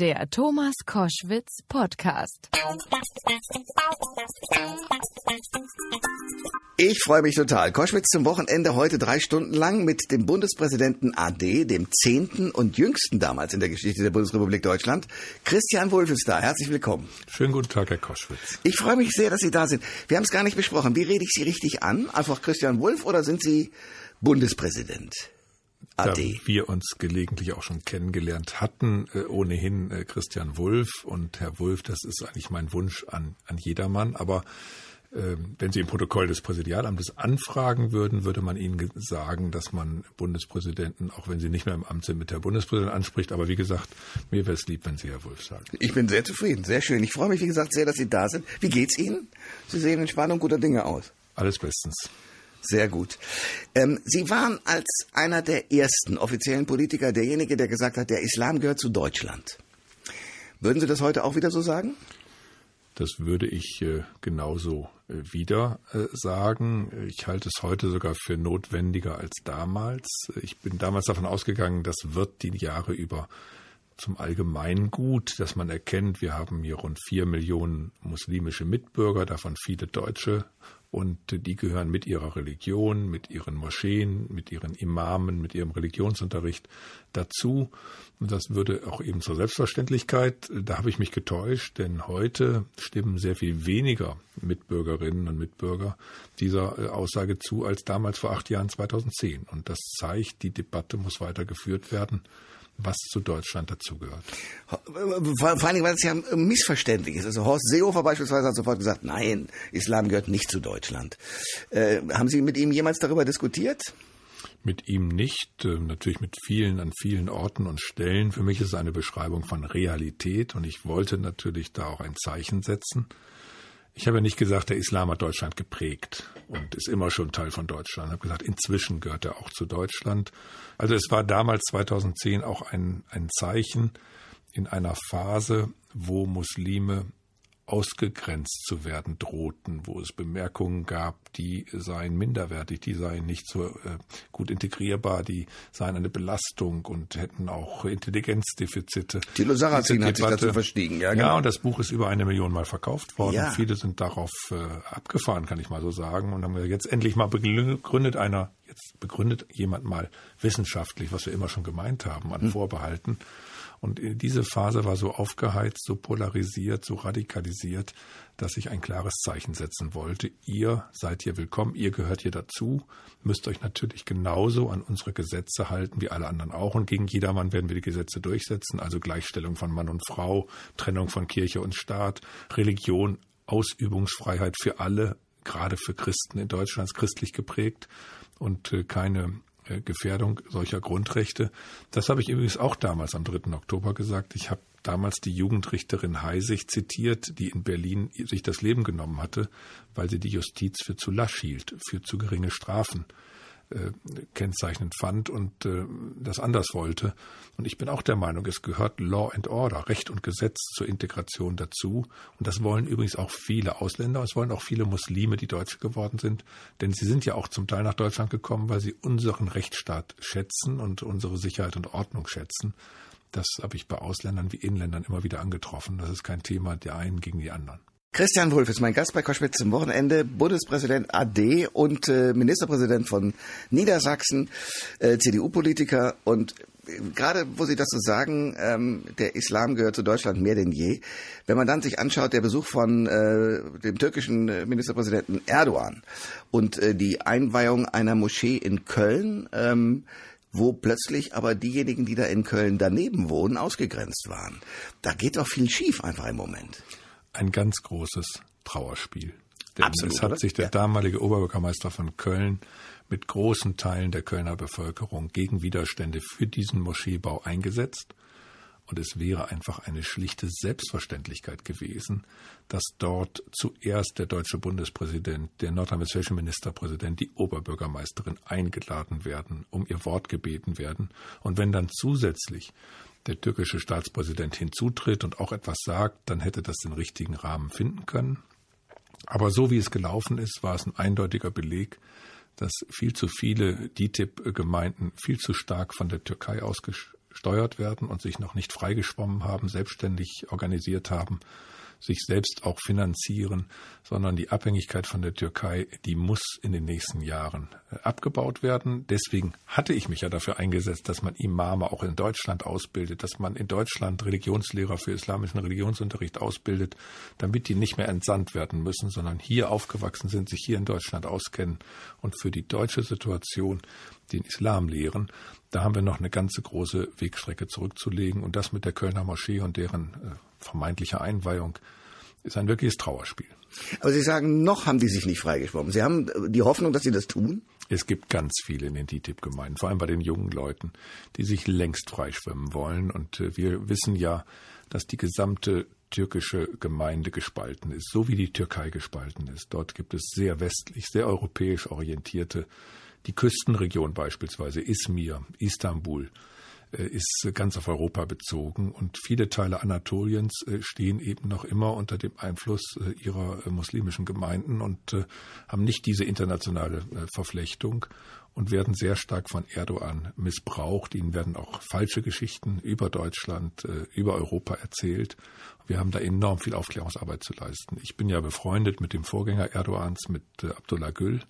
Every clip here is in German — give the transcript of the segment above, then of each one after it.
Der Thomas Koschwitz Podcast. Ich freue mich total. Koschwitz zum Wochenende heute drei Stunden lang mit dem Bundespräsidenten AD, dem zehnten und jüngsten damals in der Geschichte der Bundesrepublik Deutschland. Christian Wulff ist da. Herzlich willkommen. Schönen guten Tag, Herr Koschwitz. Ich freue mich sehr, dass Sie da sind. Wir haben es gar nicht besprochen. Wie rede ich Sie richtig an? Einfach Christian Wulff oder sind Sie Bundespräsident? Da wir uns gelegentlich auch schon kennengelernt hatten, äh, ohnehin äh, Christian Wulff und Herr Wulff, das ist eigentlich mein Wunsch an, an jedermann, aber äh, wenn Sie im Protokoll des Präsidialamtes anfragen würden, würde man Ihnen sagen, dass man Bundespräsidenten, auch wenn Sie nicht mehr im Amt sind, mit Herr Bundespräsident anspricht. Aber wie gesagt, mir wäre es lieb, wenn Sie Herr Wulff sagen. Ich bin sehr zufrieden, sehr schön. Ich freue mich, wie gesagt, sehr, dass Sie da sind. Wie geht's Ihnen? Sie sehen in Spannung guter Dinge aus. Alles bestens. Sehr gut. Ähm, Sie waren als einer der ersten offiziellen Politiker derjenige, der gesagt hat, der Islam gehört zu Deutschland. Würden Sie das heute auch wieder so sagen? Das würde ich äh, genauso äh, wieder äh, sagen. Ich halte es heute sogar für notwendiger als damals. Ich bin damals davon ausgegangen, das wird die Jahre über zum Allgemeingut, dass man erkennt, wir haben hier rund vier Millionen muslimische Mitbürger, davon viele Deutsche und die gehören mit ihrer Religion, mit ihren Moscheen, mit ihren Imamen, mit ihrem Religionsunterricht dazu. Und das würde auch eben zur Selbstverständlichkeit. Da habe ich mich getäuscht, denn heute stimmen sehr viel weniger Mitbürgerinnen und Mitbürger dieser äh, Aussage zu als damals vor acht Jahren 2010. Und das zeigt, die Debatte muss weitergeführt werden was zu Deutschland dazugehört. Vor, allen Dingen, weil es ja missverständlich ist. Also Horst Seehofer beispielsweise hat sofort gesagt, nein, Islam gehört nicht zu Deutschland. Äh, haben Sie mit ihm jemals darüber diskutiert? Mit ihm nicht, äh, natürlich mit vielen an vielen Orten und Stellen. Für mich ist es eine Beschreibung von Realität und ich wollte natürlich da auch ein Zeichen setzen. Ich habe ja nicht gesagt, der Islam hat Deutschland geprägt und ist immer schon Teil von Deutschland. Ich habe gesagt, inzwischen gehört er auch zu Deutschland. Also es war damals 2010 auch ein, ein Zeichen in einer Phase, wo Muslime ausgegrenzt zu werden drohten, wo es Bemerkungen gab, die seien minderwertig, die seien nicht so äh, gut integrierbar, die seien eine Belastung und hätten auch Intelligenzdefizite. Thilo Sarrazin hat sich dazu verstiegen, ja. Genau. Ja, und das Buch ist über eine Million Mal verkauft worden. Ja. Viele sind darauf äh, abgefahren, kann ich mal so sagen, und haben jetzt endlich mal begründet einer, jetzt begründet jemand mal wissenschaftlich, was wir immer schon gemeint haben an hm. Vorbehalten. Und diese Phase war so aufgeheizt, so polarisiert, so radikalisiert, dass ich ein klares Zeichen setzen wollte. Ihr seid hier willkommen, ihr gehört hier dazu, müsst euch natürlich genauso an unsere Gesetze halten wie alle anderen auch. Und gegen jedermann werden wir die Gesetze durchsetzen, also Gleichstellung von Mann und Frau, Trennung von Kirche und Staat, Religion, Ausübungsfreiheit für alle, gerade für Christen in Deutschland christlich geprägt und äh, keine Gefährdung solcher Grundrechte. Das habe ich übrigens auch damals am 3. Oktober gesagt. Ich habe damals die Jugendrichterin Heisig zitiert, die in Berlin sich das Leben genommen hatte, weil sie die Justiz für zu lasch hielt, für zu geringe Strafen äh, kennzeichnend fand und äh, das anders wollte. Und ich bin auch der Meinung, es gehört Law and Order, Recht und Gesetz zur Integration dazu. Und das wollen übrigens auch viele Ausländer, es wollen auch viele Muslime, die Deutsche geworden sind. Denn sie sind ja auch zum Teil nach Deutschland gekommen, weil sie unseren Rechtsstaat schätzen und unsere Sicherheit und Ordnung schätzen. Das habe ich bei Ausländern wie Inländern immer wieder angetroffen. Das ist kein Thema der einen gegen die anderen. Christian Wulff ist mein Gast bei Koschwitz zum Wochenende, Bundespräsident AD und äh, Ministerpräsident von Niedersachsen, äh, CDU-Politiker und äh, gerade wo Sie das so sagen, ähm, der Islam gehört zu Deutschland mehr denn je. Wenn man dann sich anschaut, der Besuch von äh, dem türkischen äh, Ministerpräsidenten Erdogan und äh, die Einweihung einer Moschee in Köln, ähm, wo plötzlich aber diejenigen, die da in Köln daneben wohnen, ausgegrenzt waren. Da geht doch viel schief einfach im Moment ein ganz großes Trauerspiel. Denn Absolut, es hat sich der Ja. damalige Oberbürgermeister von Köln mit großen Teilen der Kölner Bevölkerung gegen Widerstände für diesen Moscheebau eingesetzt. Und es wäre einfach eine schlichte Selbstverständlichkeit gewesen, dass dort zuerst der deutsche Bundespräsident, der nordrhein-westfälische Ministerpräsident, die Oberbürgermeisterin eingeladen werden, um ihr Wort gebeten werden. Und wenn dann zusätzlich der türkische Staatspräsident hinzutritt und auch etwas sagt, dann hätte das den richtigen Rahmen finden können. Aber so wie es gelaufen ist, war es ein eindeutiger Beleg, dass viel zu viele DITIB-Gemeinden viel zu stark von der Türkei ausgesch gesteuert werden und sich noch nicht freigeschwommen haben, selbstständig organisiert haben sich selbst auch finanzieren, sondern die Abhängigkeit von der Türkei, die muss in den nächsten Jahren äh, abgebaut werden. Deswegen hatte ich mich ja dafür eingesetzt, dass man Imame auch in Deutschland ausbildet, dass man in Deutschland Religionslehrer für islamischen Religionsunterricht ausbildet, damit die nicht mehr entsandt werden müssen, sondern hier aufgewachsen sind, sich hier in Deutschland auskennen und für die deutsche Situation den Islam lehren. Da haben wir noch eine ganze große Wegstrecke zurückzulegen und das mit der Kölner Moschee und deren vermeintlicher Einweihung ist ein wirkliches Trauerspiel. Aber Sie sagen, noch haben die sich nicht freigeschwommen. Sie haben äh, die Hoffnung, dass sie das tun? Es gibt ganz viele in den TTIP-Gemeinden, vor allem bei den jungen Leuten, die sich längst freischwimmen wollen. Und äh, wir wissen ja, dass die gesamte türkische Gemeinde gespalten ist, so wie die Türkei gespalten ist. Dort gibt es sehr westlich, sehr europäisch orientierte, die Küstenregion beispielsweise, Izmir, Istanbul, ist ganz auf Europa bezogen und viele Teile Anatoliens äh, stehen eben noch immer unter dem Einfluss äh, ihrer muslimischen Gemeinden und haben nicht diese internationale Verflechtung und werden sehr stark von Erdogan missbraucht. Ihnen werden auch falsche Geschichten über Deutschland, über Europa erzählt. Wir haben da enorm viel Aufklärungsarbeit zu leisten. Ich bin ja befreundet mit dem Vorgänger Erdogans, mit Abdullah Gül.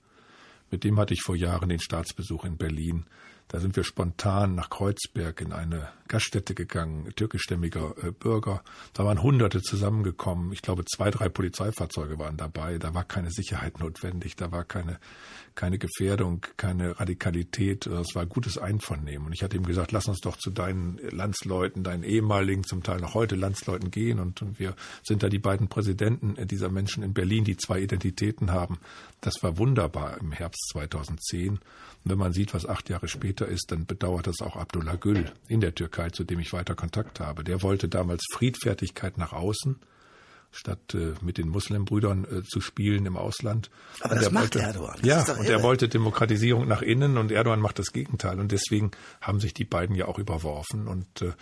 Mit dem hatte ich vor Jahren den Staatsbesuch in Berlin. Da sind wir spontan nach Kreuzberg in eine Gaststätte gegangen, türkischstämmiger äh, Bürger. Da waren Hunderte zusammengekommen. Ich glaube, zwei, drei Polizeifahrzeuge waren dabei. Da war keine Sicherheit notwendig. Da war keine, keine Gefährdung, keine Radikalität. Es war gutes Einvernehmen. Und ich hatte ihm gesagt, lass uns doch zu deinen Landsleuten, deinen ehemaligen, zum Teil noch heute Landsleuten gehen. Und, und wir sind da die beiden Präsidenten dieser Menschen in Berlin, die zwei Identitäten haben. Das war wunderbar im Herbst 2010. Und wenn man sieht, was acht Jahre später ist, dann bedauert das auch Abdullah Gül in der Türkei, zu dem ich weiter Kontakt habe. Der wollte damals Friedfertigkeit nach außen statt äh, mit den Muslimbrüdern äh, zu spielen im Ausland. Aber und das macht wollte, Erdogan. Das ja, und er wollte Demokratisierung nach innen und Erdogan macht das Gegenteil. Und deswegen haben sich die beiden ja auch überworfen und äh,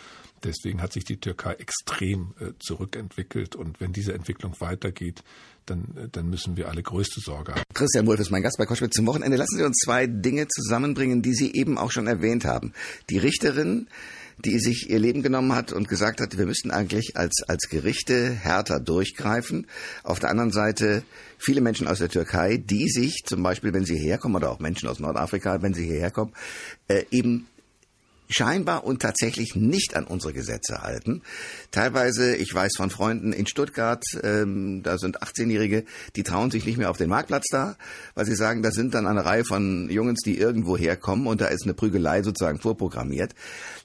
deswegen hat sich die Türkei extrem äh, zurückentwickelt. Und wenn diese Entwicklung weitergeht, dann, äh, dann müssen wir alle größte Sorge haben. Christian Wolf ist mein Gast bei Koschwitz zum Wochenende. Lassen Sie uns zwei Dinge zusammenbringen, die Sie eben auch schon erwähnt haben. Die Richterin, die sich ihr Leben genommen hat und gesagt hat, wir müssten eigentlich als, als Gerichte härter durchgreifen. Auf der anderen Seite viele Menschen aus der Türkei, die sich zum Beispiel, wenn sie herkommen, oder auch Menschen aus Nordafrika, wenn sie hierher kommen, äh, eben scheinbar und tatsächlich nicht an unsere Gesetze halten. Teilweise, ich weiß von Freunden in Stuttgart, ähm, da sind 18-Jährige, die trauen sich nicht mehr auf den Marktplatz da, weil sie sagen, da sind dann eine Reihe von Jungs, die irgendwo herkommen und da ist eine Prügelei sozusagen vorprogrammiert.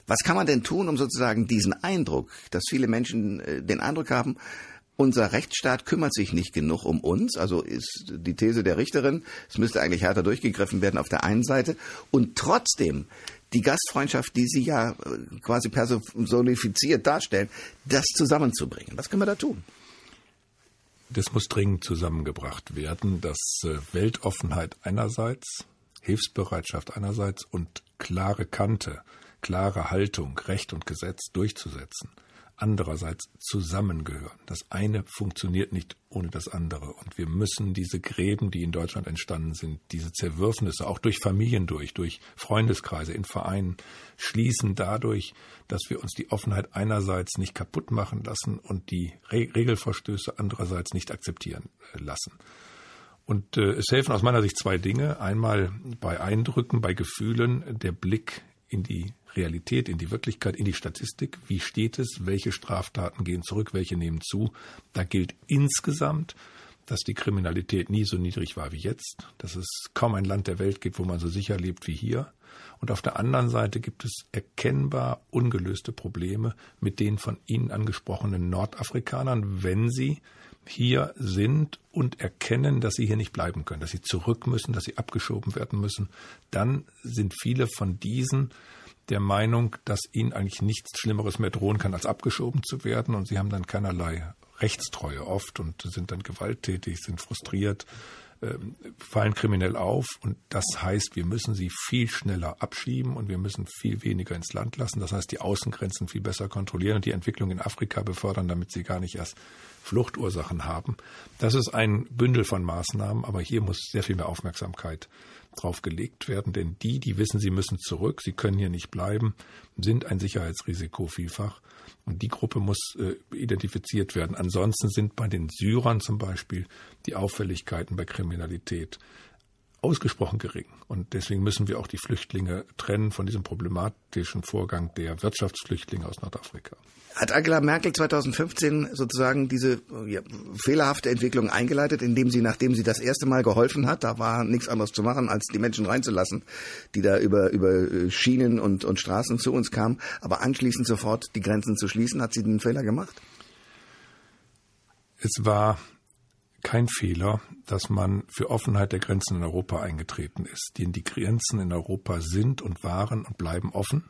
Was kann man denn tun, um sozusagen diesen Eindruck, dass viele Menschen äh, den Eindruck haben, unser Rechtsstaat kümmert sich nicht genug um uns, also ist die These der Richterin, es müsste eigentlich härter durchgegriffen werden auf der einen Seite und trotzdem die Gastfreundschaft, die Sie ja äh, quasi personifiziert darstellen, das zusammenzubringen. Was können wir da tun? Das muss dringend zusammengebracht werden, dass äh, Weltoffenheit einerseits, Hilfsbereitschaft einerseits und klare Kante, klare Haltung, Recht und Gesetz durchzusetzen andererseits zusammengehören. Das eine funktioniert nicht ohne das andere. Und wir müssen diese Gräben, die in Deutschland entstanden sind, diese Zerwürfnisse auch durch Familien durch, durch Freundeskreise, in Vereinen, schließen dadurch, dass wir uns die Offenheit einerseits nicht kaputt machen lassen und die Re Regelverstöße andererseits nicht akzeptieren äh, lassen. Und äh, es helfen aus meiner Sicht zwei Dinge. Einmal bei Eindrücken, bei Gefühlen der Blick in die Realität, in die Wirklichkeit, in die Statistik. Wie steht es? Welche Straftaten gehen zurück? Welche nehmen zu? Da gilt insgesamt, dass die Kriminalität nie so niedrig war wie jetzt, dass es kaum ein Land der Welt gibt, wo man so sicher lebt wie hier. Und auf der anderen Seite gibt es erkennbar ungelöste Probleme mit den von Ihnen angesprochenen Nordafrikanern, wenn sie hier sind und erkennen, dass sie hier nicht bleiben können, dass sie zurück müssen, dass sie abgeschoben werden müssen, dann sind viele von diesen der Meinung, dass ihnen eigentlich nichts Schlimmeres mehr drohen kann, als abgeschoben zu werden. Und sie haben dann keinerlei Rechtstreue oft und sind dann gewalttätig, sind frustriert, fallen kriminell auf. Und das heißt, wir müssen sie viel schneller abschieben und wir müssen viel weniger ins Land lassen. Das heißt, die Außengrenzen viel besser kontrollieren und die Entwicklung in Afrika befördern, damit sie gar nicht erst Fluchtursachen haben. Das ist ein Bündel von Maßnahmen, aber hier muss sehr viel mehr Aufmerksamkeit drauf gelegt werden, denn die, die wissen, sie müssen zurück, sie können hier nicht bleiben, sind ein Sicherheitsrisiko vielfach. Und die Gruppe muss äh, identifiziert werden. Ansonsten sind bei den Syrern zum Beispiel die Auffälligkeiten bei Kriminalität ausgesprochen gering. Und deswegen müssen wir auch die Flüchtlinge trennen von diesem problematischen Vorgang der Wirtschaftsflüchtlinge aus Nordafrika. Hat Angela Merkel 2015 sozusagen diese ja, fehlerhafte Entwicklung eingeleitet, indem sie, nachdem sie das erste Mal geholfen hat, da war nichts anderes zu machen, als die Menschen reinzulassen, die da über, über äh, Schienen und, und Straßen zu uns kamen, aber anschließend sofort die Grenzen zu schließen, hat sie den Fehler gemacht? Es war kein Fehler, dass man für Offenheit der Grenzen in Europa eingetreten ist. Denn die Grenzen in Europa sind und waren und bleiben offen.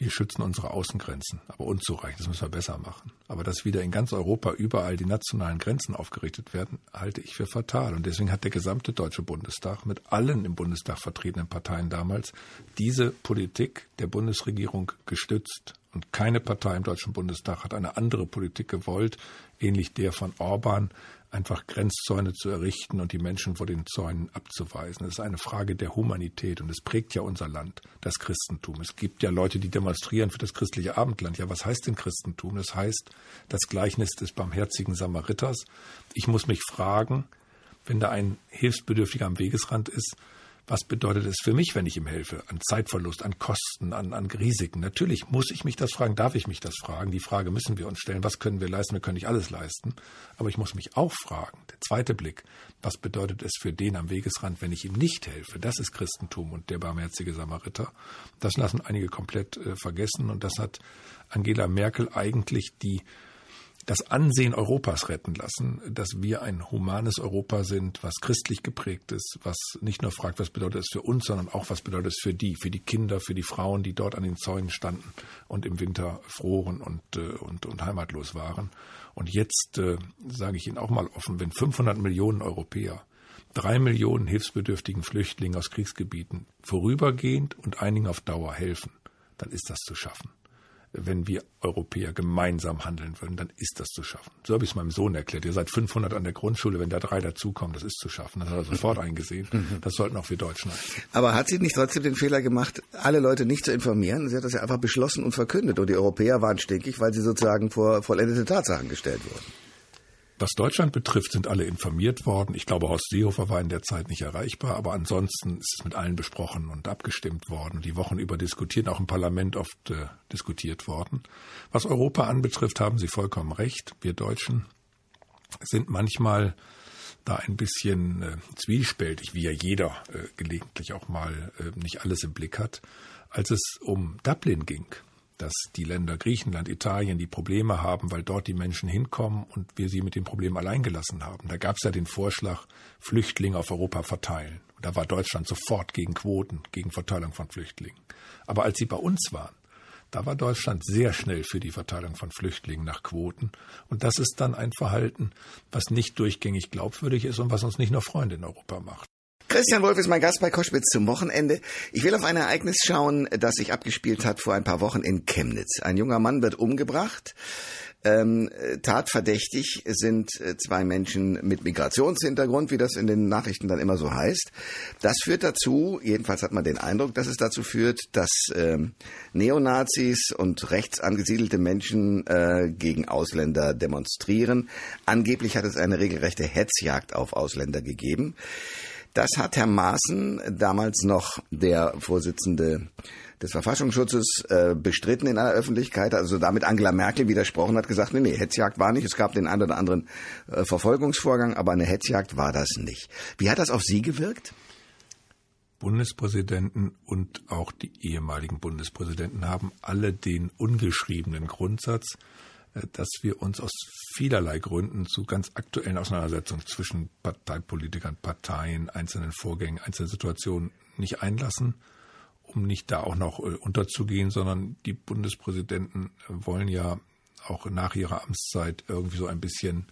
Wir schützen unsere Außengrenzen, aber unzureichend, das müssen wir besser machen. Aber dass wieder in ganz Europa überall die nationalen Grenzen aufgerichtet werden, halte ich für fatal. Und deswegen hat der gesamte Deutsche Bundestag mit allen im Bundestag vertretenen Parteien damals diese Politik der Bundesregierung gestützt. Und keine Partei im Deutschen Bundestag hat eine andere Politik gewollt, ähnlich der von Orban, einfach Grenzzäune zu errichten und die Menschen vor den Zäunen abzuweisen. Das ist eine Frage der Humanität und es prägt ja unser Land, das Christentum. Es gibt ja Leute, die demonstrieren für das christliche Abendland. Ja, was heißt denn Christentum? Das heißt das Gleichnis des barmherzigen Samariters. Ich muss mich fragen, wenn da ein Hilfsbedürftiger am Wegesrand ist, was bedeutet es für mich, wenn ich ihm helfe? An Zeitverlust, an Kosten, an, an Risiken. Natürlich muss ich mich das fragen, darf ich mich das fragen. Die Frage müssen wir uns stellen, was können wir leisten? Wir können nicht alles leisten. Aber ich muss mich auch fragen, der zweite Blick, was bedeutet es für den am Wegesrand, wenn ich ihm nicht helfe? Das ist Christentum und der barmherzige Samariter. Das lassen einige komplett äh, vergessen und das hat Angela Merkel eigentlich die das Ansehen Europas retten lassen, dass wir ein humanes Europa sind, was christlich geprägt ist, was nicht nur fragt, was bedeutet es für uns, sondern auch, was bedeutet es für die, für die Kinder, für die Frauen, die dort an den Zäunen standen und im Winter froren und, äh, und, und heimatlos waren. Und jetzt äh, sage ich Ihnen auch mal offen, wenn 500 Millionen Europäer drei Millionen hilfsbedürftigen Flüchtlingen aus Kriegsgebieten vorübergehend und einigen auf Dauer helfen, dann ist das zu schaffen wenn wir Europäer gemeinsam handeln würden, dann ist das zu schaffen. So habe ich es meinem Sohn erklärt. Ihr seid 500 an der Grundschule, wenn da drei dazukommen, das ist zu schaffen. Das hat er sofort eingesehen. Mhm. Das sollten auch wir Deutschen haben. Aber hat sie nicht trotzdem den Fehler gemacht, alle Leute nicht zu informieren? Sie hat das ja einfach beschlossen und verkündet. Und die Europäer waren stinkig, weil sie sozusagen vor vollendete Tatsachen gestellt wurden. Was Deutschland betrifft, sind alle informiert worden. Ich glaube, Horst Seehofer war in der Zeit nicht erreichbar, aber ansonsten ist es mit allen besprochen und abgestimmt worden. Die Wochen über diskutiert, auch im Parlament oft äh, diskutiert worden. Was Europa anbetrifft, haben Sie vollkommen recht. Wir Deutschen sind manchmal da ein bisschen äh, zwiespältig, wie ja jeder äh, gelegentlich auch mal äh, nicht alles im Blick hat. Als es um Dublin ging, dass die Länder Griechenland, Italien die Probleme haben, weil dort die Menschen hinkommen und wir sie mit dem Problem allein gelassen haben. Da gab es ja den Vorschlag, Flüchtlinge auf Europa verteilen. Und da war Deutschland sofort gegen Quoten, gegen Verteilung von Flüchtlingen. Aber als sie bei uns waren, da war Deutschland sehr schnell für die Verteilung von Flüchtlingen nach Quoten. Und das ist dann ein Verhalten, was nicht durchgängig glaubwürdig ist und was uns nicht nur Freunde in Europa macht. Christian Wolf ist mein Gast bei Koschwitz zum Wochenende. Ich will auf ein Ereignis schauen, das sich abgespielt hat vor ein paar Wochen in Chemnitz. Ein junger Mann wird umgebracht. Ähm, tatverdächtig sind äh, zwei Menschen mit Migrationshintergrund, wie das in den Nachrichten dann immer so heißt. Das führt dazu, jedenfalls hat man den Eindruck, dass es dazu führt, dass ähm, Neonazis und rechts angesiedelte Menschen äh, gegen Ausländer demonstrieren. Angeblich hat es eine regelrechte Hetzjagd auf Ausländer gegeben. Das hat Herr Maaßen, damals noch der Vorsitzende des Verfassungsschutzes, äh, bestritten in aller Öffentlichkeit, also damit Angela Merkel widersprochen hat, gesagt, nee, nee, Hetzjagd war nicht. Es gab den einen oder anderen äh, Verfolgungsvorgang, aber eine Hetzjagd war das nicht. Wie hat das auf Sie gewirkt? Bundespräsidenten und auch die ehemaligen Bundespräsidenten haben alle den ungeschriebenen Grundsatz, äh, dass wir uns aus vielerlei Gründen zu ganz aktuellen Auseinandersetzungen zwischen Parteipolitikern, Parteien, einzelnen Vorgängen, einzelnen Situationen nicht einlassen, um nicht da auch noch äh, unterzugehen, sondern die Bundespräsidenten wollen ja auch nach ihrer Amtszeit irgendwie so ein bisschen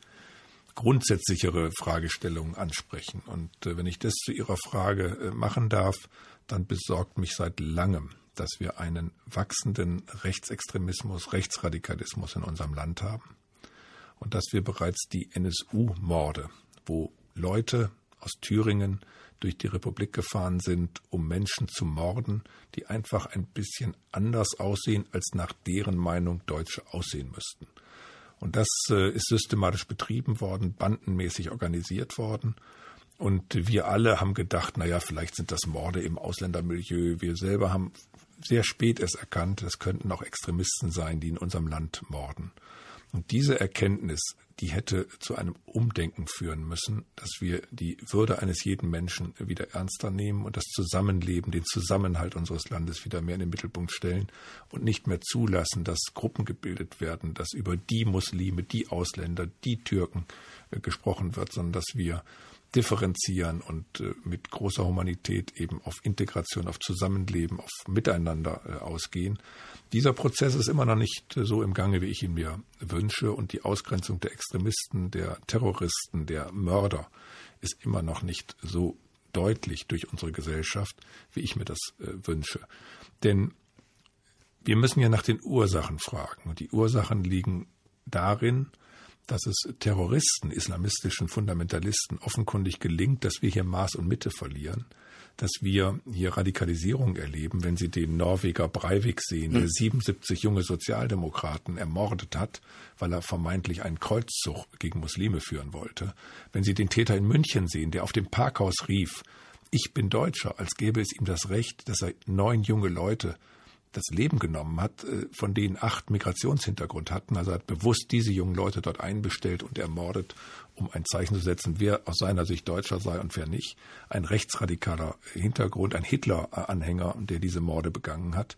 grundsätzlichere Fragestellungen ansprechen. Und äh, wenn ich das zu Ihrer Frage machen darf, dann besorgt mich seit langem dass wir einen wachsenden Rechtsextremismus, Rechtsradikalismus in unserem Land haben und dass wir bereits die NSU-Morde, wo Leute aus Thüringen durch die Republik gefahren sind, um Menschen zu morden, die einfach ein bisschen anders aussehen, als nach deren Meinung Deutsche aussehen müssten. Und das äh, ist systematisch betrieben worden, bandenmäßig organisiert worden. Und wir alle haben gedacht, na ja, vielleicht sind das Morde im Ausländermilieu. Wir selber haben sehr spät es erkannt, es könnten auch Extremisten sein, die in unserem Land morden. Und diese Erkenntnis, die hätte zu einem Umdenken führen müssen, dass wir die Würde eines jeden Menschen wieder ernster nehmen und das Zusammenleben, den Zusammenhalt unseres Landes wieder mehr in den Mittelpunkt stellen und nicht mehr zulassen, dass Gruppen gebildet werden, dass über die Muslime, die Ausländer, die Türken äh, gesprochen wird, sondern dass wir differenzieren und äh, mit großer Humanität eben auf Integration, auf Zusammenleben, auf Miteinander äh, ausgehen. Dieser Prozess ist immer noch nicht äh, so im Gange, wie ich ihn mir wünsche. Und die Ausgrenzung der Extremisten, der Terroristen, der Mörder ist immer noch nicht so deutlich durch unsere Gesellschaft, wie ich mir das äh, wünsche. Denn wir müssen ja nach den Ursachen fragen. Und die Ursachen liegen darin, dass es Terroristen, islamistischen Fundamentalisten offenkundig gelingt, dass wir hier Maß und Mitte verlieren, dass wir hier Radikalisierung erleben, wenn Sie den Norweger Breivik sehen, der 77 hm. junge Sozialdemokraten ermordet hat, weil er vermeintlich einen Kreuzzug gegen Muslime führen wollte. Wenn Sie den Täter in München sehen, der auf dem Parkhaus rief, ich bin Deutscher, als gäbe es ihm das Recht, dass er neun junge Leute das Leben genommen hat, äh, von denen acht Migrationshintergrund hatten. Also hat bewusst diese jungen Leute dort einbestellt und ermordet, um ein Zeichen zu setzen, wer aus seiner Sicht Deutscher sei und wer nicht. Ein rechtsradikaler Hintergrund, ein Hitler-Anhänger, der diese Morde begangen hat.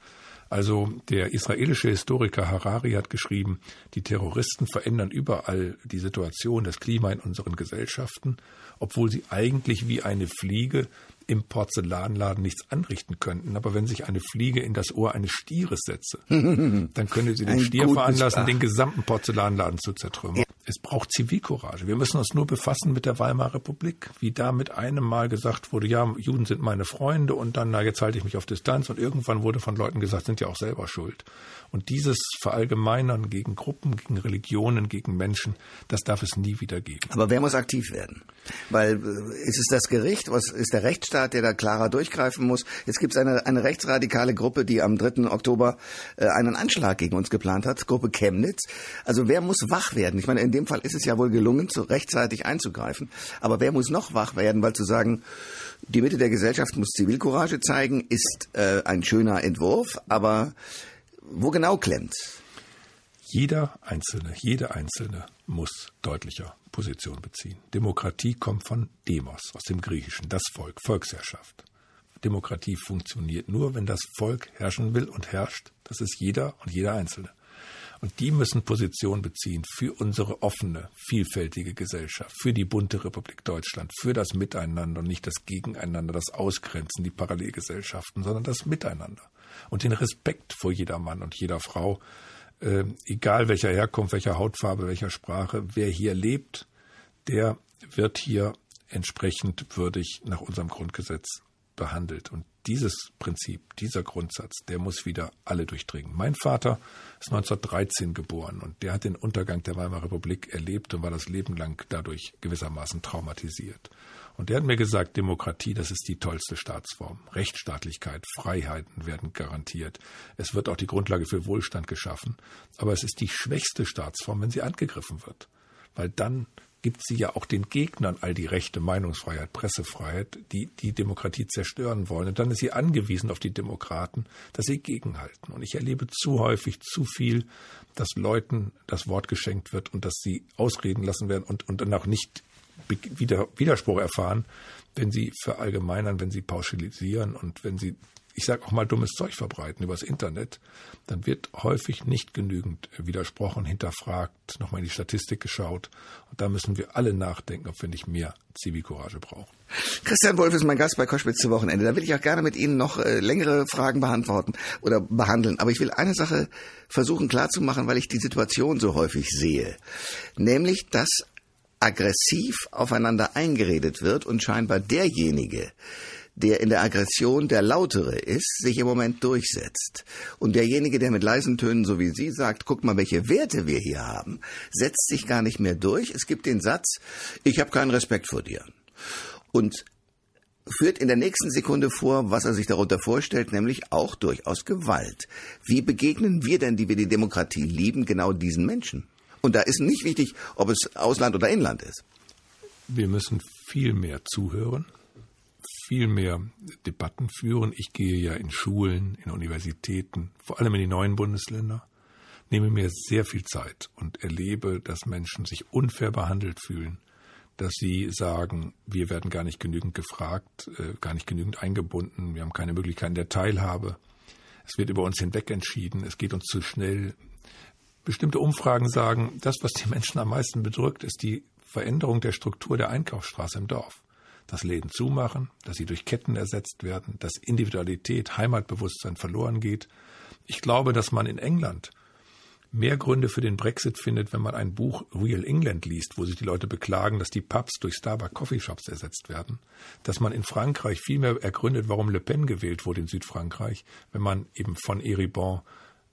Also der israelische Historiker Harari hat geschrieben, die Terroristen verändern überall die Situation, das Klima in unseren Gesellschaften, obwohl sie eigentlich wie eine Fliege im Porzellanladen nichts anrichten könnten. Aber wenn sich eine Fliege in das Ohr eines Stieres setze, dann könnte sie den Stier veranlassen, den gesamten Porzellanladen zu zertrümmern. Ja. Es braucht Zivilcourage. Wir müssen uns nur befassen mit der Weimarer Republik, wie da mit einem Mal gesagt wurde, ja, Juden sind meine Freunde und dann, na, jetzt halte ich mich auf Distanz und irgendwann wurde von Leuten gesagt, sind ja auch selber schuld. Und dieses Verallgemeinern gegen Gruppen, gegen Religionen, gegen Menschen, das darf es nie wieder geben. Aber wer muss aktiv werden? Weil äh, ist es das Gericht, was ist der Rechtsstaat, der da klarer durchgreifen muss? Jetzt gibt es eine, eine rechtsradikale Gruppe, die am 3. Oktober äh, einen Anschlag gegen uns geplant hat, Gruppe Chemnitz. Also wer muss wach werden? Ich meine, in dem Fall ist es ja wohl gelungen, so rechtzeitig einzugreifen. Aber wer muss noch wach werden, weil zu sagen, die Mitte der Gesellschaft muss Zivilcourage zeigen, ist äh, ein schöner Entwurf, aber wo genau klemmt? Jeder Einzelne, jede Einzelne muss deutlicher Position beziehen. Demokratie kommt von Demos, aus dem Griechischen, das Volk, Volksherrschaft. Demokratie funktioniert nur, wenn das Volk herrschen will und herrscht. Das ist jeder und jeder Einzelne. Und die müssen Position beziehen für unsere offene, vielfältige Gesellschaft, für die bunte Republik Deutschland, für das Miteinander und nicht das Gegeneinander, das Ausgrenzen, die Parallelgesellschaften, sondern das Miteinander und den Respekt vor jeder Mann und jeder Frau, äh, egal welcher Herkunft, welcher Hautfarbe, welcher Sprache, wer hier lebt, der wird hier entsprechend würdig nach unserem Grundgesetz behandelt. Und dieses Prinzip, dieser Grundsatz, der muss wieder alle durchdringen. Mein Vater ist 1913 geboren und der hat den Untergang der Weimarer Republik erlebt und war das Leben lang dadurch gewissermaßen traumatisiert. Und der hat mir gesagt, Demokratie, das ist die tollste Staatsform. Rechtsstaatlichkeit, Freiheiten werden garantiert. Es wird auch die Grundlage für Wohlstand geschaffen. Aber es ist die schwächste Staatsform, wenn sie angegriffen wird. Weil dann gibt sie ja auch den Gegnern all die Rechte, Meinungsfreiheit, Pressefreiheit, die die Demokratie zerstören wollen. Und dann ist sie angewiesen auf die Demokraten, dass sie gegenhalten. Und ich erlebe zu häufig zu viel, dass Leuten das Wort geschenkt wird und dass sie ausreden lassen werden und, und dann auch nicht Widerspruch erfahren, wenn sie verallgemeinern, wenn sie pauschalisieren und wenn sie, ich sage auch mal, dummes Zeug verbreiten übers Internet, dann wird häufig nicht genügend widersprochen, hinterfragt, nochmal in die Statistik geschaut. Und da müssen wir alle nachdenken, ob wir nicht mehr Zivilcourage brauchen. Christian Wolf ist mein Gast bei Koschwitz zu Wochenende. Da will ich auch gerne mit Ihnen noch äh, längere Fragen beantworten oder behandeln. Aber ich will eine Sache versuchen klarzumachen, weil ich die Situation so häufig sehe. Nämlich, dass aggressiv aufeinander eingeredet wird und scheinbar derjenige, der in der Aggression der Lautere ist, sich im Moment durchsetzt. Und derjenige, der mit leisen Tönen, so wie Sie sagt, guck mal, welche Werte wir hier haben, setzt sich gar nicht mehr durch. Es gibt den Satz, ich habe keinen Respekt vor dir. und führt in der nächsten Sekunde vor, was er sich darunter vorstellt, nämlich auch durchaus Gewalt. Wie begegnen wir denn, die wir die Demokratie lieben, genau diesen Menschen? Und da ist nicht wichtig, ob es Ausland oder Inland ist. Wir müssen viel mehr zuhören, viel mehr Debatten führen. Ich gehe ja in Schulen, in Universitäten, vor allem in die neuen Bundesländer, nehme mir sehr viel Zeit und erlebe, dass Menschen sich unfair behandelt fühlen, dass sie sagen, wir werden gar nicht genügend gefragt, äh, gar nicht genügend eingebunden, wir haben keine Möglichkeiten der Teilhabe. Es wird über uns hinweg entschieden, es geht uns zu schnell. Bestimmte Umfragen sagen, das, was die Menschen am meisten bedrückt, ist die Veränderung der Struktur der Einkaufsstraße im Dorf. Dass Läden zumachen, dass sie durch Ketten ersetzt werden, dass Individualität, Heimatbewusstsein verloren geht. Ich glaube, dass man in England mehr Gründe für den Brexit findet, wenn man ein Buch Real England liest, wo sich die Leute beklagen, dass die Pubs durch Starbucks Coffeeshops ersetzt werden, dass man in Frankreich viel mehr ergründet, warum Le Pen gewählt wurde in Südfrankreich, wenn man eben von Eribon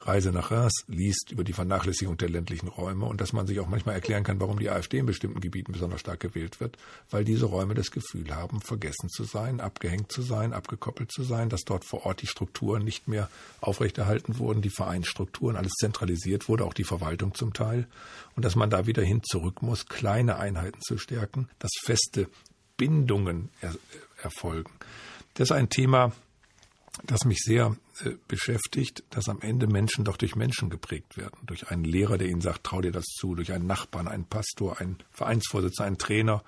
Reise nach Reims liest über die Vernachlässigung der ländlichen Räume und dass man sich auch manchmal erklären kann, warum die AfD in bestimmten Gebieten besonders stark gewählt wird, weil diese Räume das Gefühl haben, vergessen zu sein, abgehängt zu sein, abgekoppelt zu sein, dass dort vor Ort die Strukturen nicht mehr aufrechterhalten wurden, die Vereinsstrukturen, alles zentralisiert wurde, auch die Verwaltung zum Teil und dass man da wieder hin zurück muss, kleine Einheiten zu stärken, dass feste Bindungen er erfolgen. Das ist ein Thema, das mich sehr äh, beschäftigt, dass am Ende Menschen doch durch Menschen geprägt werden. Durch einen Lehrer, der ihnen sagt, trau dir das zu, durch einen Nachbarn, einen Pastor, einen Vereinsvorsitzender, einen Trainer,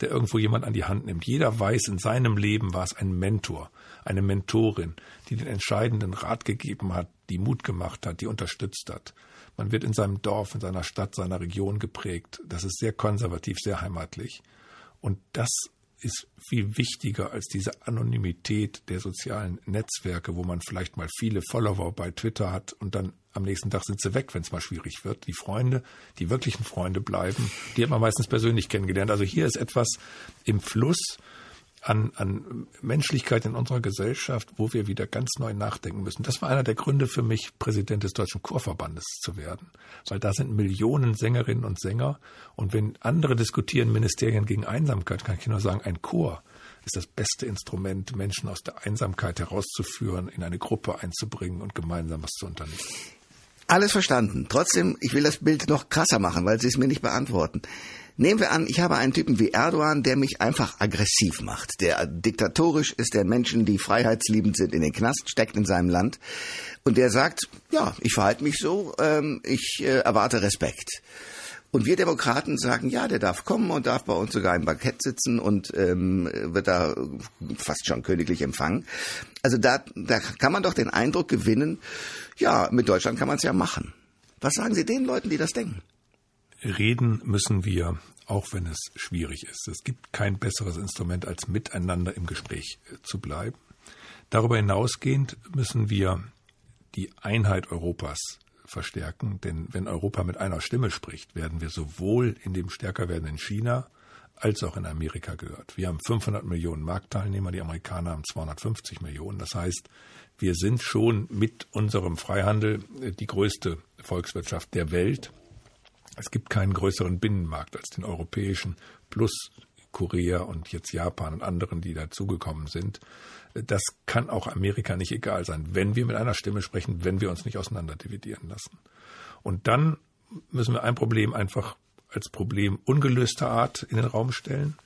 der irgendwo jemand an die Hand nimmt. Jeder weiß, in seinem Leben war es ein Mentor, eine Mentorin, die den entscheidenden Rat gegeben hat, die Mut gemacht hat, die unterstützt hat. Man wird in seinem Dorf, in seiner Stadt, seiner Region geprägt. Das ist sehr konservativ, sehr heimatlich. Und das ist viel wichtiger als diese Anonymität der sozialen Netzwerke, wo man vielleicht mal viele Follower bei Twitter hat und dann am nächsten Tag sind sie weg, wenn es mal schwierig wird. Die Freunde, die wirklichen Freunde bleiben, die hat man meistens persönlich kennengelernt. Also hier ist etwas im Fluss, an, an Menschlichkeit in unserer Gesellschaft, wo wir wieder ganz neu nachdenken müssen. Das war einer der Gründe für mich, Präsident des Deutschen Chorverbandes zu werden. Weil da sind Millionen Sängerinnen und Sänger. Und wenn andere diskutieren Ministerien gegen Einsamkeit, kann ich nur sagen, ein Chor ist das beste Instrument, Menschen aus der Einsamkeit herauszuführen, in eine Gruppe einzubringen und gemeinsam was zu unternehmen. Alles verstanden. Trotzdem, ich will das Bild noch krasser machen, weil Sie es mir nicht beantworten. Nehmen wir an, ich habe einen Typen wie Erdogan, der mich einfach aggressiv macht, der diktatorisch ist, der Menschen, die freiheitsliebend sind, in den Knast steckt in seinem Land und der sagt, ja, ich verhalte mich so, ähm, ich äh, erwarte Respekt. Und wir Demokraten sagen, ja, der darf kommen und darf bei uns sogar im Bankett sitzen und ähm, wird da fast schon königlich empfangen. Also da, da kann man doch den Eindruck gewinnen, ja, mit Deutschland kann man es ja machen. Was sagen Sie den Leuten, die das denken? Reden müssen wir, auch wenn es schwierig ist. Es gibt kein besseres Instrument, als miteinander im Gespräch äh, zu bleiben. Darüber hinausgehend müssen wir die Einheit Europas verstärken, denn wenn Europa mit einer Stimme spricht, werden wir sowohl in dem stärker werdenden China als auch in Amerika gehört. Wir haben 500 Millionen Marktteilnehmer, die Amerikaner haben 250 Millionen. Das heißt, wir sind schon mit unserem Freihandel äh, die größte Volkswirtschaft der Welt. Es gibt keinen größeren Binnenmarkt als den europäischen plus Korea und jetzt Japan und anderen, die dazugekommen sind. Das kann auch Amerika nicht egal sein, wenn wir mit einer Stimme sprechen, wenn wir uns nicht auseinanderdividieren lassen. Und dann müssen wir ein Problem einfach als Problem ungelöster Art in den Raum stellen.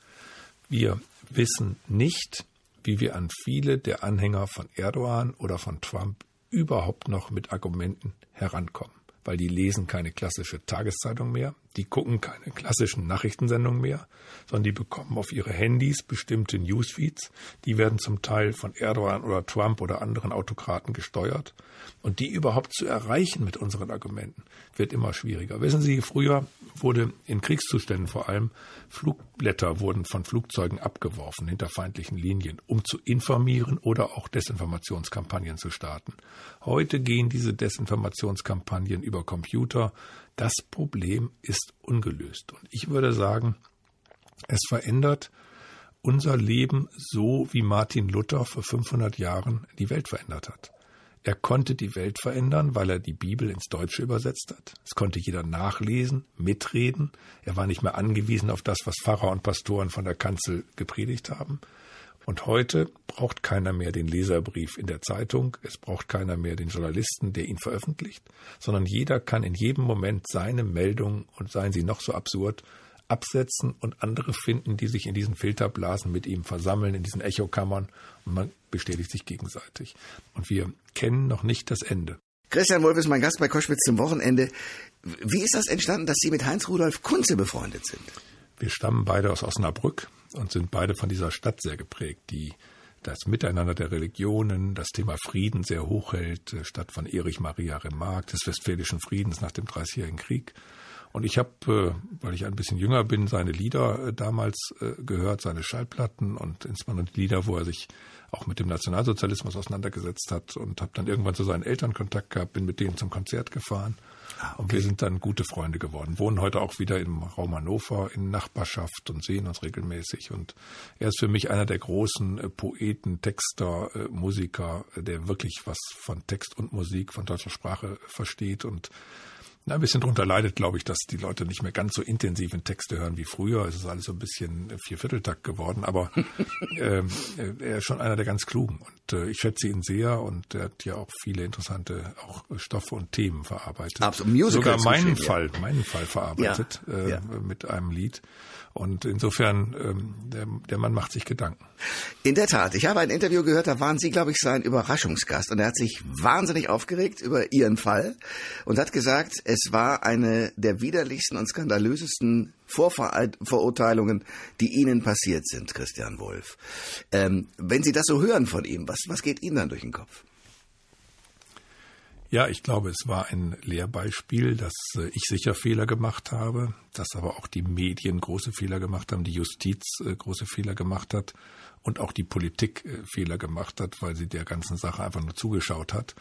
Wir wissen nicht, wie wir an viele der Anhänger von Erdogan oder von Trump überhaupt noch mit Argumenten herankommen weil die lesen keine klassische Tageszeitung mehr, die gucken keine klassischen Nachrichtensendungen mehr, sondern die bekommen auf ihre Handys bestimmte Newsfeeds, die werden zum Teil von Erdogan oder Trump oder anderen Autokraten gesteuert und die überhaupt zu erreichen mit unseren Argumenten wird immer schwieriger. Wissen Sie, früher wurde in Kriegszuständen vor allem Flugblätter wurden von Flugzeugen abgeworfen hinter feindlichen Linien, um zu informieren oder auch Desinformationskampagnen zu starten. Heute gehen diese Desinformationskampagnen über Computer. Das Problem ist ungelöst. Und ich würde sagen, es verändert unser Leben so, wie Martin Luther vor 500 Jahren die Welt verändert hat. Er konnte die Welt verändern, weil er die Bibel ins Deutsche übersetzt hat. Es konnte jeder nachlesen, mitreden. Er war nicht mehr angewiesen auf das, was Pfarrer und Pastoren von der Kanzel gepredigt haben. Und heute braucht keiner mehr den Leserbrief in der Zeitung, es braucht keiner mehr den Journalisten, der ihn veröffentlicht, sondern jeder kann in jedem Moment seine Meldung, und seien sie noch so absurd, absetzen und andere finden, die sich in diesen Filterblasen mit ihm versammeln, in diesen Echokammern, und man bestätigt sich gegenseitig. Und wir kennen noch nicht das Ende. Christian Wolf ist mein Gast bei Koschwitz zum Wochenende. Wie ist das entstanden, dass Sie mit Heinz Rudolf Kunze befreundet sind? Wir stammen beide aus Osnabrück und sind beide von dieser Stadt sehr geprägt, die das Miteinander der Religionen, das Thema Frieden sehr hoch hält, äh, Stadt von Erich Maria Remarque, des Westfälischen Friedens nach dem Dreißigjährigen Krieg. Und ich habe, äh, weil ich ein bisschen jünger bin, seine Lieder äh, damals gehört, seine Schallplatten und insbesondere die Lieder, wo er sich auch mit dem Nationalsozialismus auseinandergesetzt hat und habe dann irgendwann zu seinen Eltern Kontakt gehabt, bin mit denen zum Konzert gefahren Ah. Und wir sind dann gute Freunde geworden. Wohnen heute auch wieder im Raum Hannover in Nachbarschaft und sehen uns regelmäßig. Und er ist für mich einer der großen äh, Poeten, Texter, äh, Musiker, der wirklich was von Text und Musik, von deutscher Sprache versteht und ein bisschen drunter leidet, glaube ich, dass die Leute nicht mehr ganz so intensiv in Texte hören wie früher. Es ist alles so ein bisschen Viervierteltakt geworden, aber ähm, er ist schon einer der ganz Klugen und äh, ich schätze ihn sehr und er hat ja auch viele interessante auch Stoffe und Themen verarbeitet. Absolut. Musical Sogar meinen Fall, ja. meinen Fall verarbeitet ja. Äh, ja. mit einem Lied. Und insofern, ähm, der, der Mann macht sich Gedanken. In der Tat. Ich habe ein Interview gehört, da waren Sie, glaube ich, sein Überraschungsgast. Und er hat sich wahnsinnig aufgeregt über Ihren Fall und hat gesagt, es war eine der widerlichsten und skandalösesten Vorverurteilungen, die Ihnen passiert sind, Christian Wolf. Ähm, wenn Sie das so hören von ihm, was, was geht Ihnen dann durch den Kopf? Ja, ich glaube, es war ein Lehrbeispiel, dass äh, ich sicher Fehler gemacht habe, dass aber auch die Medien große Fehler gemacht haben, die Justiz äh, große Fehler gemacht hat und auch die Politik äh, Fehler gemacht hat, weil sie der ganzen Sache einfach nur zugeschaut hat.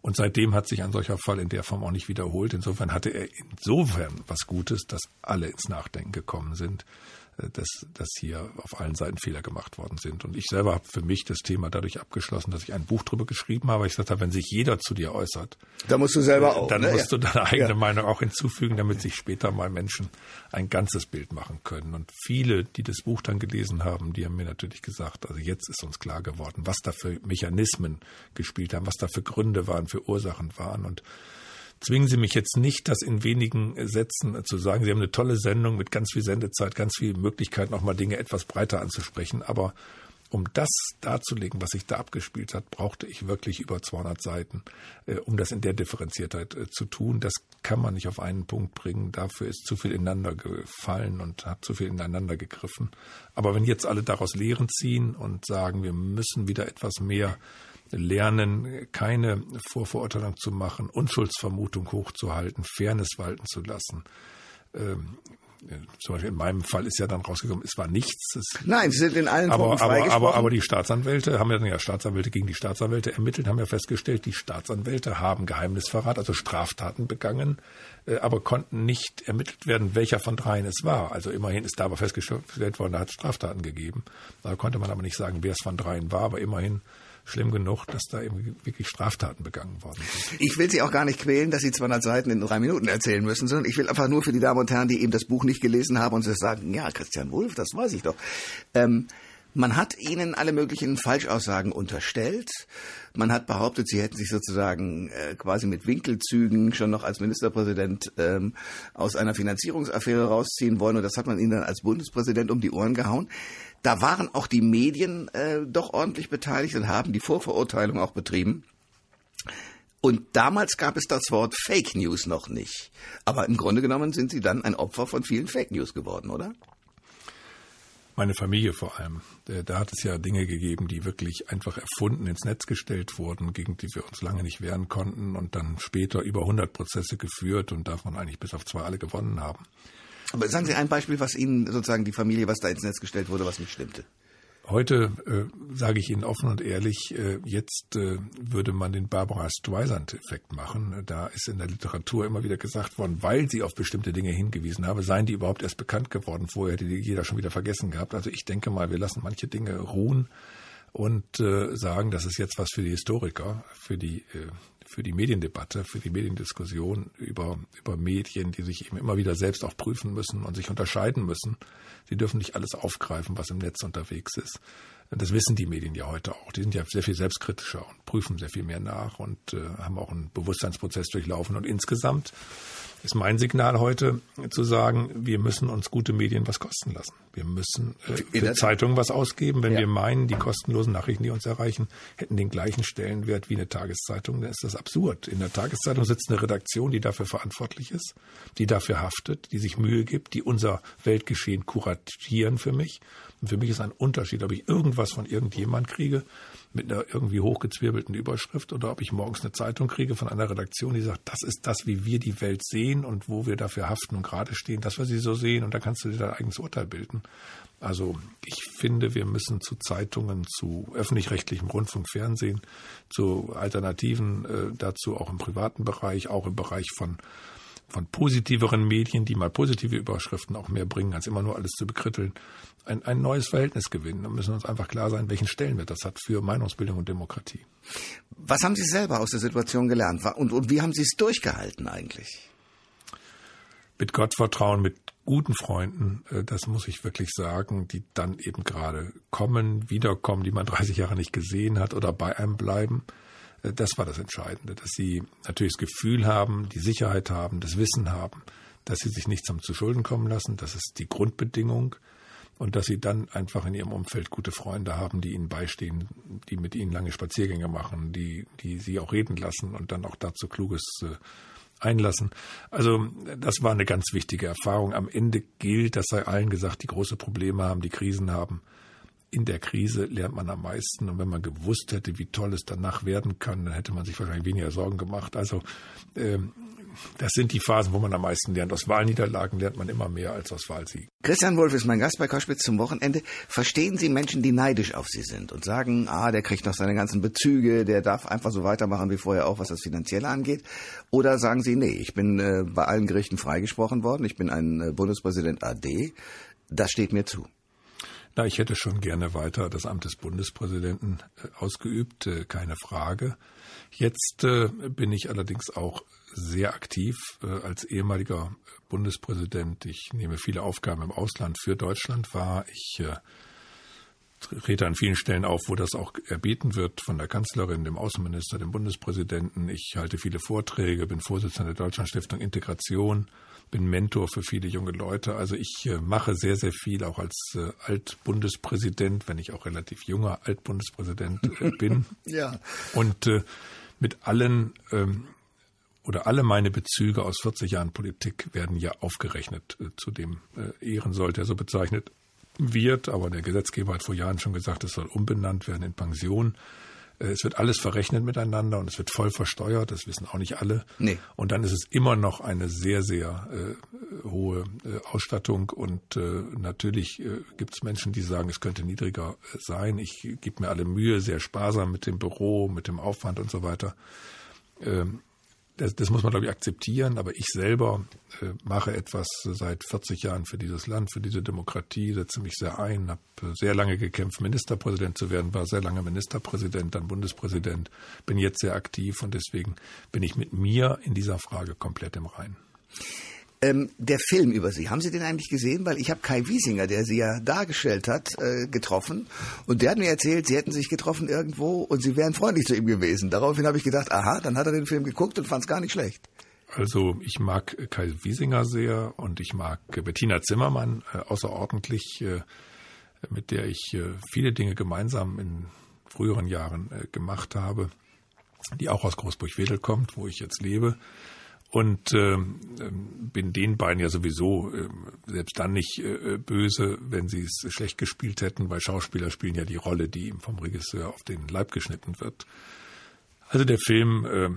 Und seitdem hat sich ein solcher Fall in der Form auch nicht wiederholt. Insofern hatte er insofern was Gutes, dass alle ins Nachdenken gekommen sind dass, dass hier auf allen Seiten Fehler gemacht worden sind. Und ich selber habe für mich das Thema dadurch abgeschlossen, dass ich ein Buch drüber geschrieben habe. Ich gesagt habe, wenn sich jeder zu dir äußert, da musst du selber auch. Dann ne? musst du deine eigene ja. Meinung auch hinzufügen, damit sich später mal Menschen ein ganzes Bild machen können. Und viele, die das Buch dann gelesen haben, die haben mir natürlich gesagt, also jetzt ist uns klar geworden, was da für Mechanismen gespielt haben, was da für Gründe waren, für Ursachen waren. Und zwingen Sie mich jetzt nicht, das in wenigen Sätzen zu sagen. Sie haben eine tolle Sendung mit ganz viel Sendezeit, ganz viel Möglichkeit, nochmal Dinge etwas breiter anzusprechen. Aber um das darzulegen, was sich da abgespielt hat, brauchte ich wirklich über 200 Seiten, äh, um das in der Differenziertheit äh, zu tun. Das kann man nicht auf einen Punkt bringen. Dafür ist zu viel ineinander gefallen und hat zu viel ineinander gegriffen. Aber wenn jetzt alle daraus Lehren ziehen und sagen, wir müssen wieder etwas mehr lernen, keine Vorverurteilung zu machen, Unschuldsvermutung hochzuhalten, Fairness walten zu lassen. Ähm, zum Beispiel in meinem Fall ist ja dann rausgekommen, es war nichts. Es Nein, sie sind in allen aber, aber, aber, aber die Staatsanwälte haben ja dann ja Staatsanwälte gegen die Staatsanwälte ermittelt, haben ja festgestellt, die Staatsanwälte haben Geheimnisverrat, also Straftaten begangen, äh, aber konnten nicht ermittelt werden, welcher von dreien es war. Also immerhin ist da aber festgestellt worden, da hat es Straftaten gegeben. Da konnte man aber nicht sagen, wer es von dreien war, aber immerhin schlimm genug, dass da eben wirklich Straftaten begangen worden sind. Ich will Sie auch gar nicht quälen, dass Sie 200 Seiten in drei Minuten erzählen müssen, sondern ich will einfach nur für die Damen und Herren, die eben das Buch nicht gelesen haben und sagen, ja, Christian Wulff, das weiß ich doch. Ähm, man hat ihnen alle möglichen Falschaussagen unterstellt. Man hat behauptet, sie hätten sich sozusagen äh, quasi mit Winkelzügen schon noch als Ministerpräsident ähm, aus einer Finanzierungsaffäre rausziehen wollen. Und das hat man ihnen dann als Bundespräsident um die Ohren gehauen. Da waren auch die Medien äh, doch ordentlich beteiligt und haben die Vorverurteilung auch betrieben. Und damals gab es das Wort Fake News noch nicht. Aber im Grunde genommen sind sie dann ein Opfer von vielen Fake News geworden, oder? Meine Familie vor allem. Da hat es ja Dinge gegeben, die wirklich einfach erfunden ins Netz gestellt wurden, gegen die wir uns lange nicht wehren konnten und dann später über 100 Prozesse geführt und davon eigentlich bis auf zwei alle gewonnen haben. Aber sagen Sie ein Beispiel, was Ihnen sozusagen die Familie, was da ins Netz gestellt wurde, was nicht stimmte. Heute äh, sage ich Ihnen offen und ehrlich, äh, jetzt äh, würde man den Barbara Streisand-Effekt machen. Da ist in der Literatur immer wieder gesagt worden, weil sie auf bestimmte Dinge hingewiesen habe, seien die überhaupt erst bekannt geworden. Vorher hätte die jeder schon wieder vergessen gehabt. Also ich denke mal, wir lassen manche Dinge ruhen und äh, sagen, das ist jetzt was für die Historiker, für die äh, für die Mediendebatte, für die Mediendiskussion über, über Medien, die sich eben immer wieder selbst auch prüfen müssen und sich unterscheiden müssen. Sie dürfen nicht alles aufgreifen, was im Netz unterwegs ist. Das wissen die Medien ja heute auch. Die sind ja sehr viel selbstkritischer und prüfen sehr viel mehr nach und äh, haben auch einen Bewusstseinsprozess durchlaufen. Und insgesamt ist mein Signal heute zu sagen, wir müssen uns gute Medien was kosten lassen. Wir müssen äh, für Zeitungen was ausgeben. Wenn ja. wir meinen, die kostenlosen Nachrichten, die uns erreichen, hätten den gleichen Stellenwert wie eine Tageszeitung, dann ist das absurd. In der Tageszeitung sitzt eine Redaktion, die dafür verantwortlich ist, die dafür haftet, die sich Mühe gibt, die unser Weltgeschehen kuratieren für mich. Und für mich ist ein Unterschied, ob ich irgendwas von irgendjemand kriege mit einer irgendwie hochgezwirbelten Überschrift oder ob ich morgens eine Zeitung kriege von einer Redaktion, die sagt, das ist das, wie wir die Welt sehen und wo wir dafür haften und gerade stehen, dass wir sie so sehen und dann kannst du dir dein eigenes Urteil bilden. Also ich finde, wir müssen zu Zeitungen, zu öffentlich-rechtlichem Rundfunk, Fernsehen, zu Alternativen äh, dazu auch im privaten Bereich, auch im Bereich von von positiveren Medien, die mal positive Überschriften auch mehr bringen, als immer nur alles zu bekritteln, ein, ein neues Verhältnis gewinnen. Da müssen wir uns einfach klar sein, welchen Stellenwert das hat für Meinungsbildung und Demokratie. Was haben Sie selber aus der Situation gelernt und, und wie haben Sie es durchgehalten eigentlich? Mit Gottvertrauen, mit guten Freunden, äh, das muss ich wirklich sagen, die dann eben gerade kommen, wiederkommen, die man 30 Jahre nicht gesehen hat oder bei einem bleiben. Äh, das war das Entscheidende, dass sie natürlich das Gefühl haben, die Sicherheit haben, das Wissen haben, dass sie sich nichts haben zu Schulden kommen lassen. Das ist die Grundbedingung. Und dass sie dann einfach in ihrem Umfeld gute Freunde haben, die ihnen beistehen, die mit ihnen lange Spaziergänge machen, die, die sie auch reden lassen und dann auch dazu Kluges äh, einlassen. Also das war eine ganz wichtige Erfahrung. Am Ende gilt, das sei allen gesagt, die große Probleme haben, die Krisen haben in der Krise lernt man am meisten. Und wenn man gewusst hätte, wie toll es danach werden kann, dann hätte man sich wahrscheinlich weniger Sorgen gemacht. Also ähm, das sind die Phasen, wo man am meisten lernt. Aus Wahlniederlagen lernt man immer mehr als aus Wahlsiegen. Christian Wolf ist mein Gast bei Koschwitz zum Wochenende. Verstehen Sie Menschen, die neidisch auf Sie sind und sagen, ah, der kriegt noch seine ganzen Bezüge, der darf einfach so weitermachen wie vorher auch, was das Finanzielle angeht? Oder sagen Sie, nee, ich bin äh, bei allen Gerichten freigesprochen worden, ich bin ein äh, Bundespräsident AD, das steht mir zu? Na, ich hätte schon gerne weiter das Amt des Bundespräsidenten äh, ausgeübt, äh, keine Frage. Jetzt äh, bin ich allerdings auch sehr aktiv als ehemaliger Bundespräsident. Ich nehme viele Aufgaben im Ausland für Deutschland wahr. Ich trete an vielen Stellen auf, wo das auch erbeten wird von der Kanzlerin, dem Außenminister, dem Bundespräsidenten. Ich halte viele Vorträge, bin Vorsitzender der Deutschlandstiftung Integration bin Mentor für viele junge Leute. Also ich äh, mache sehr, sehr viel, auch als äh, Altbundespräsident, wenn ich auch relativ junger Altbundespräsident äh, bin. ja. Und äh, mit allen ähm, oder alle meine Bezüge aus 40 Jahren Politik werden ja aufgerechnet äh, zu dem äh, Ehrensold, der so bezeichnet wird. Aber der Gesetzgeber hat vor Jahren schon gesagt, es soll umbenannt werden in Pension. Äh, es wird alles verrechnet miteinander und es wird voll versteuert, das wissen auch nicht alle. Nee. Und dann ist es immer noch eine sehr, sehr hohe Ausstattung und natürlich gibt es Menschen, die sagen, es könnte niedriger sein. Ich gebe mir alle Mühe, sehr sparsam mit dem Büro, mit dem Aufwand und so weiter. Ähm, das, das muss man, glaube ich, akzeptieren. Aber ich selber äh, mache etwas seit 40 Jahren für dieses Land, für diese Demokratie, setze mich sehr ein, habe sehr lange gekämpft, Ministerpräsident zu werden, war sehr lange Ministerpräsident, dann Bundespräsident, bin jetzt sehr aktiv und deswegen bin ich mit mir in dieser Frage komplett im Reinen. Ähm, der Film über Sie, haben Sie den eigentlich gesehen? Weil ich habe Kai Wiesinger, der Sie ja dargestellt hat, äh, getroffen. Und der hat mir erzählt, Sie hätten sich getroffen irgendwo und Sie wären freundlich zu ihm gewesen. Daraufhin habe ich gedacht, aha, dann hat er den Film geguckt und fand es gar nicht schlecht. Also ich mag Kai Wiesinger sehr und ich mag Bettina Zimmermann äh, außerordentlich, äh, mit der ich äh, viele Dinge gemeinsam in früheren Jahren äh, gemacht habe, die auch aus Großburg-Wedel kommt, wo ich jetzt lebe und äh, bin den beiden ja sowieso äh, selbst dann nicht äh, böse, wenn sie es schlecht gespielt hätten, weil Schauspieler spielen ja die Rolle, die ihm vom Regisseur auf den Leib geschnitten wird. Also der Film äh,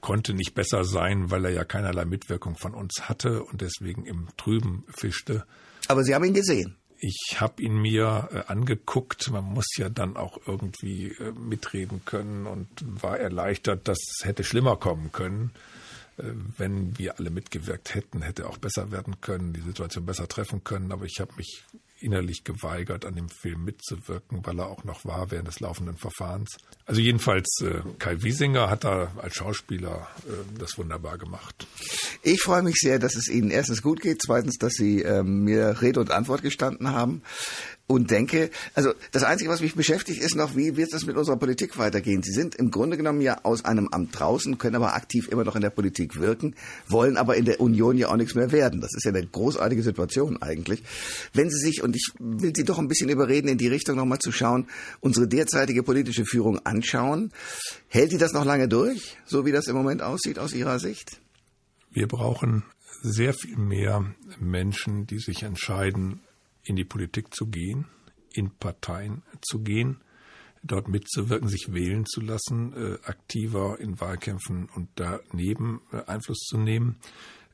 konnte nicht besser sein, weil er ja keinerlei Mitwirkung von uns hatte und deswegen im Trüben fischte. Aber Sie haben ihn gesehen. Ich habe ihn mir äh, angeguckt. Man muss ja dann auch irgendwie äh, mitreden können und war erleichtert, dass es hätte schlimmer kommen können. Äh, wenn wir alle mitgewirkt hätten, hätte auch besser werden können, die Situation besser treffen können. Aber ich habe mich innerlich geweigert, an dem Film mitzuwirken, weil er auch noch war während des laufenden Verfahrens. Also jedenfalls äh, Kai Wiesinger hat da als Schauspieler äh, das wunderbar gemacht. Ich freue mich sehr, dass es Ihnen erstens gut geht, zweitens, dass Sie äh, mir Rede und Antwort gestanden haben und denke, also das Einzige, was mich beschäftigt, ist noch, wie wird es mit unserer Politik weitergehen? Sie sind im Grunde genommen ja aus einem Amt draußen, können aber aktiv immer noch in der Politik wirken, wollen aber in der Union ja auch nichts mehr werden. Das ist ja eine großartige Situation eigentlich. Wenn Sie sich, und ich will Sie doch ein bisschen überreden, in die Richtung nochmal zu schauen, unsere derzeitige politische Führung anschauen, hält die das noch lange durch, so wie das im Moment aussieht aus Ihrer Sicht? Wir brauchen sehr viel mehr Menschen, die sich entscheiden, in die Politik zu gehen, in Parteien zu gehen, dort mitzuwirken, sich wählen zu lassen, äh, aktiver in Wahlkämpfen und daneben äh, Einfluss zu nehmen.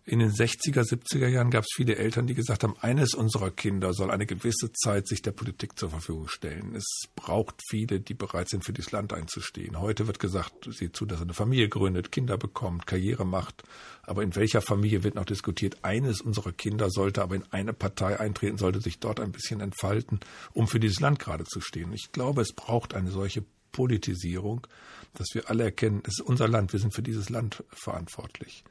In den 60er, 70er Jahren gab es viele Eltern, die gesagt haben, eines unserer Kinder soll eine gewisse Zeit sich der Politik zur Verfügung stellen. Es braucht viele, die bereit sind, für dieses Land einzustehen. Heute wird gesagt, sieh zu, dass er eine Familie gründet, Kinder bekommt, Karriere macht. Aber in welcher Familie wird noch diskutiert? Eines unserer Kinder sollte aber in eine Partei eintreten, sollte sich dort ein bisschen entfalten, um für dieses Land gerade zu stehen. Ich glaube, es braucht eine solche Politisierung, dass wir alle erkennen, es ist unser Land, wir sind für dieses Land verantwortlich.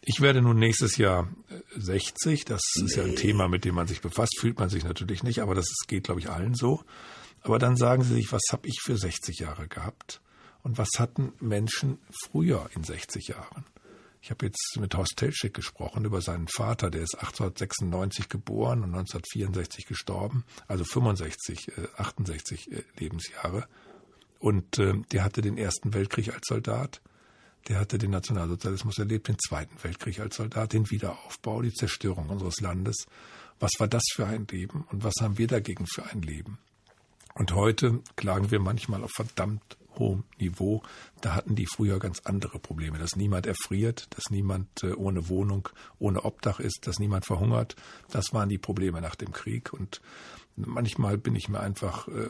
Ich werde nun nächstes Jahr 60. Äh, das nee. ist ja ein Thema, mit dem man sich befasst. Fühlt man sich natürlich nicht, aber das geht, glaube ich, allen so. Aber dann sagen Sie sich, was habe ich für 60 Jahre gehabt? Und was hatten Menschen früher in 60 Jahren? Ich habe jetzt mit Horst Telschik gesprochen über seinen Vater, der ist 1896 geboren und 1964 gestorben, also 65, äh, 68 äh, Lebensjahre. Und äh, der hatte den Ersten Weltkrieg als Soldat der hatte den Nationalsozialismus erlebt, den Zweiten Weltkrieg als Soldat, den Wiederaufbau, die Zerstörung unseres Landes. Was war das für ein Leben und was haben wir dagegen für ein Leben? Und heute klagen wir manchmal auf verdammt hohem Niveau. Da hatten die früher ganz andere Probleme, dass niemand erfriert, dass niemand äh, ohne Wohnung, ohne Obdach ist, dass niemand verhungert. Das waren die Probleme nach dem Krieg. Und manchmal bin ich mir einfach äh,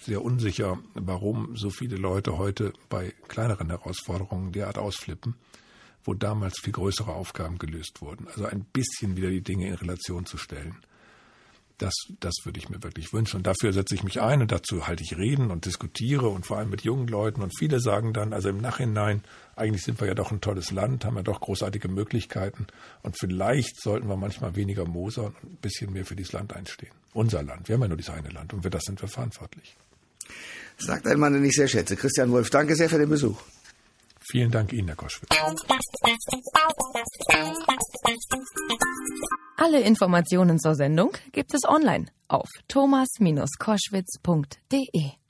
sehr unsicher, warum so viele Leute heute bei kleineren Herausforderungen derart ausflippen, wo damals viel größere Aufgaben gelöst wurden. Also ein bisschen wieder die Dinge in Relation zu stellen. Das, das würde ich mir wirklich wünschen. Und dafür setze ich mich ein und dazu halte ich Reden und diskutiere und vor allem mit jungen Leuten. Und viele sagen dann, also im Nachhinein, eigentlich sind wir ja doch ein tolles Land, haben ja doch großartige Möglichkeiten. Und vielleicht sollten wir manchmal weniger Moser und ein bisschen mehr für dieses Land einstehen. Unser Land. Wir haben ja nur dieses eine Land und für das sind wir verantwortlich. Sagt ein Mann, den ich sehr schätze. Christian Wolf, danke sehr für den Besuch. Vielen Dank Ihnen, Herr Koschwitz. Alle Informationen zur Sendung gibt es online auf thomas-koschwitz.de.